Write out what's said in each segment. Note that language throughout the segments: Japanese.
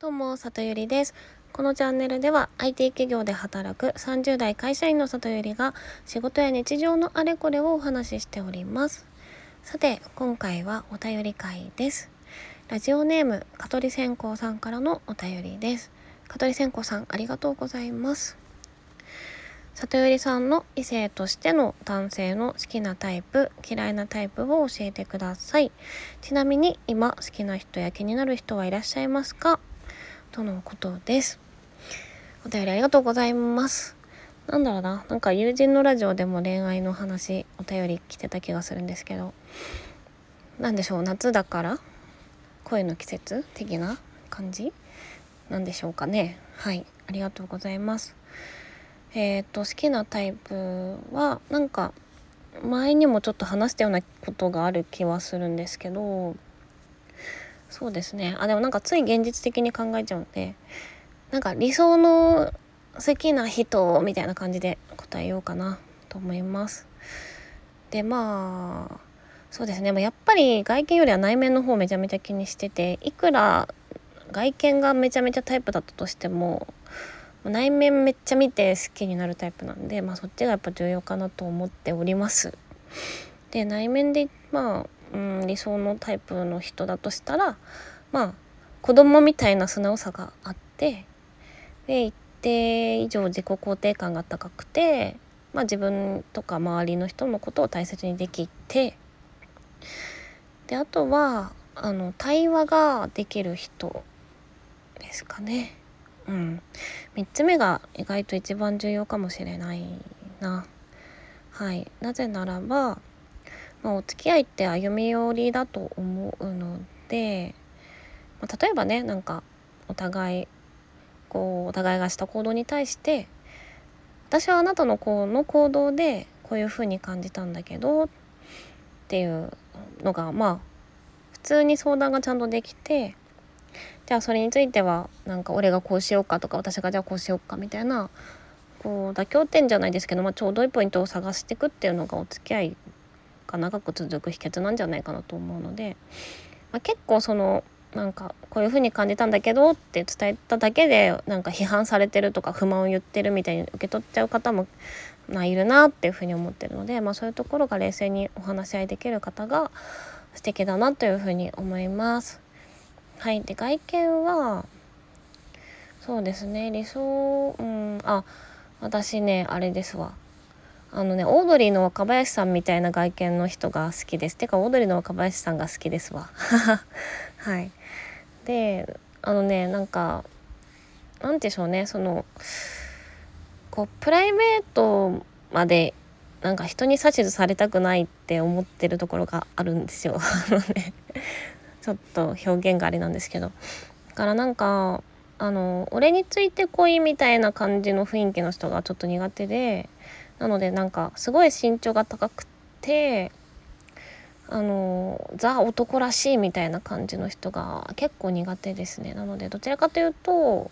どうも、里ゆりです。このチャンネルでは IT 企業で働く30代会社員の里ゆりが仕事や日常のあれこれをお話ししております。さて、今回はお便り会です。ラジオネーム、香取線香さんからのお便りです。香取線香さん、ありがとうございます。里ゆりさんの異性としての男性の好きなタイプ、嫌いなタイプを教えてください。ちなみに今好きな人や気になる人はいらっしゃいますか？とのことです。お便りありがとうございます。なんだろうな、なんか友人のラジオでも恋愛の話、お便り来てた気がするんですけど、なんでしょう、夏だから？恋の季節的な感じ？なんでしょうかね。はい、ありがとうございます。えっ、と、好きなタイプは、なんか、前にもちょっと話したようなことがある気はするんですけど、そうですね。あでもなんかつい現実的に考えちゃうんでなんか理想の好きな人みたいな感じで答えようかなと思います。でまあそうですね。やっぱり外見よりは内面の方めちゃめちゃ気にしてていくら外見がめちゃめちゃタイプだったとしても内面めっちゃ見て好きになるタイプなんでまあそっちがやっぱ重要かなと思っております。で内面でまあうん、理想のタイプの人だとしたらまあ子供みたいな素直さがあってで一定以上自己肯定感が高くて、まあ、自分とか周りの人のことを大切にできてであとはあの対話ができる人ですかね。うん、3つ目が意外と一番重要かもしれないな。はい、なぜならばまあ、お付き合いって歩み寄りだと思うので、まあ、例えばねなんかお互いこうお互いがした行動に対して私はあなたのこの行動でこういうふうに感じたんだけどっていうのがまあ普通に相談がちゃんとできてじゃあそれについてはなんか俺がこうしようかとか私がじゃあこうしようかみたいなこう妥協点じゃないですけど、まあ、ちょうどいいポイントを探していくっていうのがお付き合いが長く続く秘訣なんじゃないかなと思うので、まあ、結構そのなんかこういう風に感じたんだけどって伝えただけでなんか批判されてるとか不満を言ってるみたいに受け取っちゃう方も、まあ、いるなっていう風に思ってるので、まあ、そういうところが冷静にお話し合いできる方が素敵だなという風に思います。はい、で外見はそうですね。理想うん。あ私ねあれですわ。あのねオードリーの若林さんみたいな外見の人が好きです。てかオードリーの若林さんが好きですわ。はい。であのねなんかなんでしょうねそのこうプライベートまでなんか人に指図されたくないって思ってるところがあるんですよ。あのねちょっと表現があれなんですけど。だからなんかあの俺についてこいみたいな感じの雰囲気の人がちょっと苦手で。なのでなんかすごい身長が高くてあのザ男らしいみたいな感じの人が結構苦手ですねなのでどちらかというと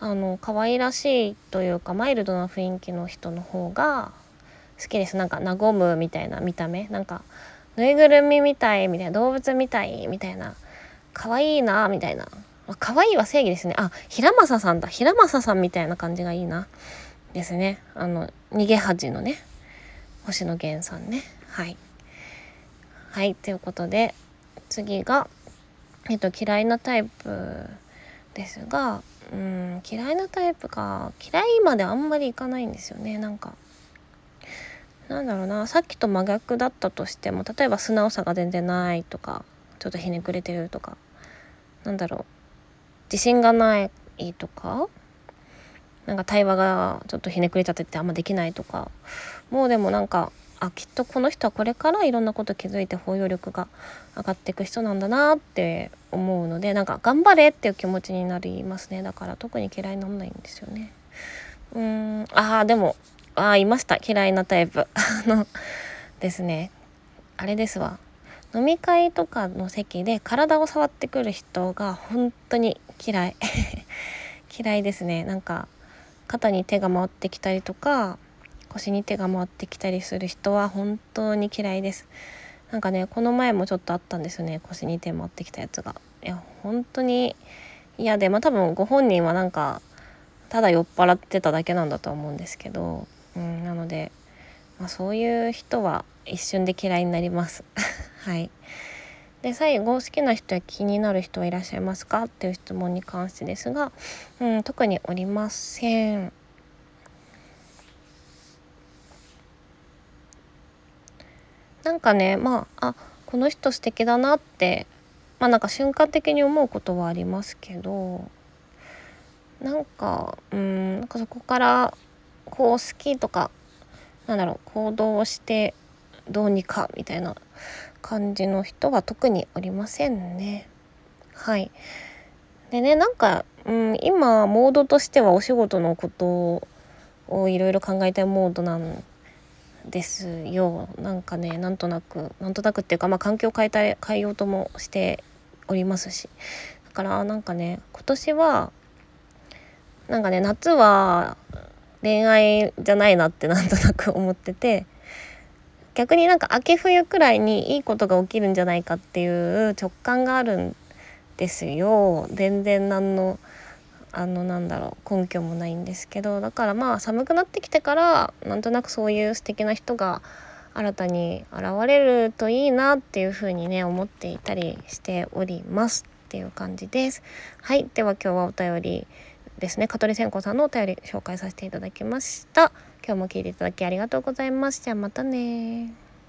あの可愛らしいというかマイルドな雰囲気の人の方が好きですなんか和むみたいな見た目なんかぬいぐるみみたいみたいな動物みたいみたいな可愛いなみたいなま可愛いは正義ですね。あ平正さんだ。平正さんみたいな感じがいいな。ですね。あの逃げ恥のね。星野源さんね。はい。はいということで次がえっと嫌いなタイプですがうん嫌いなタイプか。嫌いまであんまりいかないんですよね。なんかなんだろうな。さっきと真逆だったとしても例えば素直さが全然ないとかちょっとひねくれてるとかなんだろう。自信がないとかなんか対話がちょっとひねくれちゃっててあんまできないとかもうでもなんかあきっとこの人はこれからいろんなこと気づいて包容力が上がっていく人なんだなって思うのでなんか頑張れっていう気持ちになりますね。だから特に嫌いにならないんですよね。うーんあーでもあいました。嫌いなタイプ。あのですね。あれですわ。飲み会とかの席で体を触ってくる人が本当に嫌い。嫌いですね。なんか肩に手が回ってきたりとか腰に手が回ってきたりする人は本当に嫌いです。なんかねこの前もちょっとあったんですよね。腰に手回ってきたやつが。いや本当に嫌でまあ多分ご本人はなんかただ酔っ払ってただけなんだと思うんですけど、うん、なので、まあ、そういう人は一瞬で嫌いになります。はい。で最後好きな人や気になる人はいらっしゃいますか？っていう質問に関してですが、うん、特におりません。なんかねまああこの人素敵だなってまあなんか瞬間的に思うことはありますけどなんかうんなんかそこからこう好きとかなんだろう行動をしてどうにかみたいな感じの人は特におりませんね。はい。でねなんか、うん、今モードとしてはお仕事のことをいろいろ考えたいモードなんですよ。なんかねなんとなくなんとなくっていうかまあ環境変えた変えようともしておりますし。だからなんかね今年はなんかね夏は恋愛じゃないなってなんとなく思ってて。逆になんか秋冬くらいにいいことが起きるんじゃないかっていう直感があるんですよ。全然何のあのなんだろう根拠もないんですけど。だからまあ寒くなってきてからなんとなくそういう素敵な人が新たに現れるといいなっていうふうにね思っていたりしておりますっていう感じです。はい。では今日はお便りですね香取千子さんのお便り紹介させていただきました。今日も聞いていただきありがとうございます。じゃあまたね